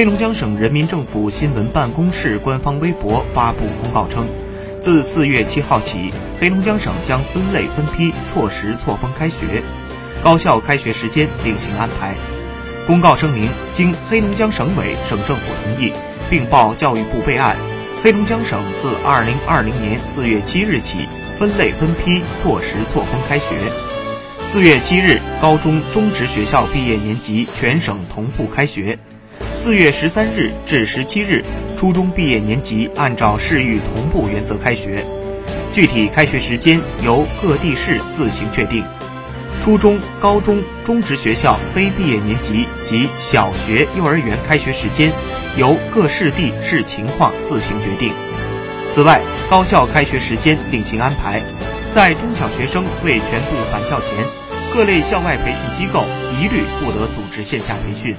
黑龙江省人民政府新闻办公室官方微博发布公告称，自四月七号起，黑龙江省将分类分批错时错峰开学，高校开学时间另行安排。公告声明，经黑龙江省委、省政府同意，并报教育部备案，黑龙江省自二零二零年四月七日起分类分批错时错峰开学。四月七日，高中、中职学校毕业年级全省同步开学。四月十三日至十七日，初中毕业年级按照市域同步原则开学，具体开学时间由各地市自行确定。初中、高中、中职学校非毕业年级及小学、幼儿园开学时间由各市地视情况自行决定。此外，高校开学时间另行安排，在中小学生未全部返校前，各类校外培训机构一律不得组织线下培训。